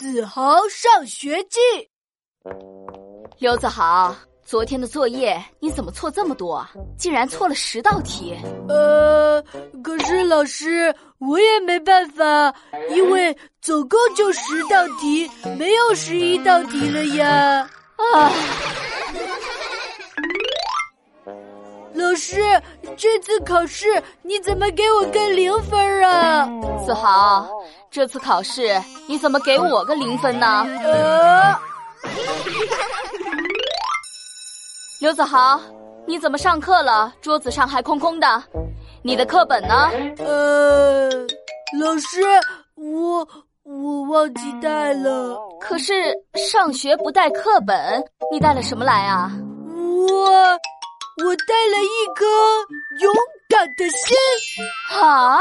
子豪上学记》。刘子豪，昨天的作业你怎么错这么多啊？竟然错了十道题。呃，可是老师，我也没办法，因为总共就十道题，没有十一道题了呀。啊。老师，这次考试你怎么给我个零分啊？子豪，这次考试你怎么给我个零分呢？呃，刘子豪，你怎么上课了？桌子上还空空的，你的课本呢？呃，老师，我我忘记带了。可是上学不带课本，你带了什么来啊？我。我带了一颗勇敢的心，啊！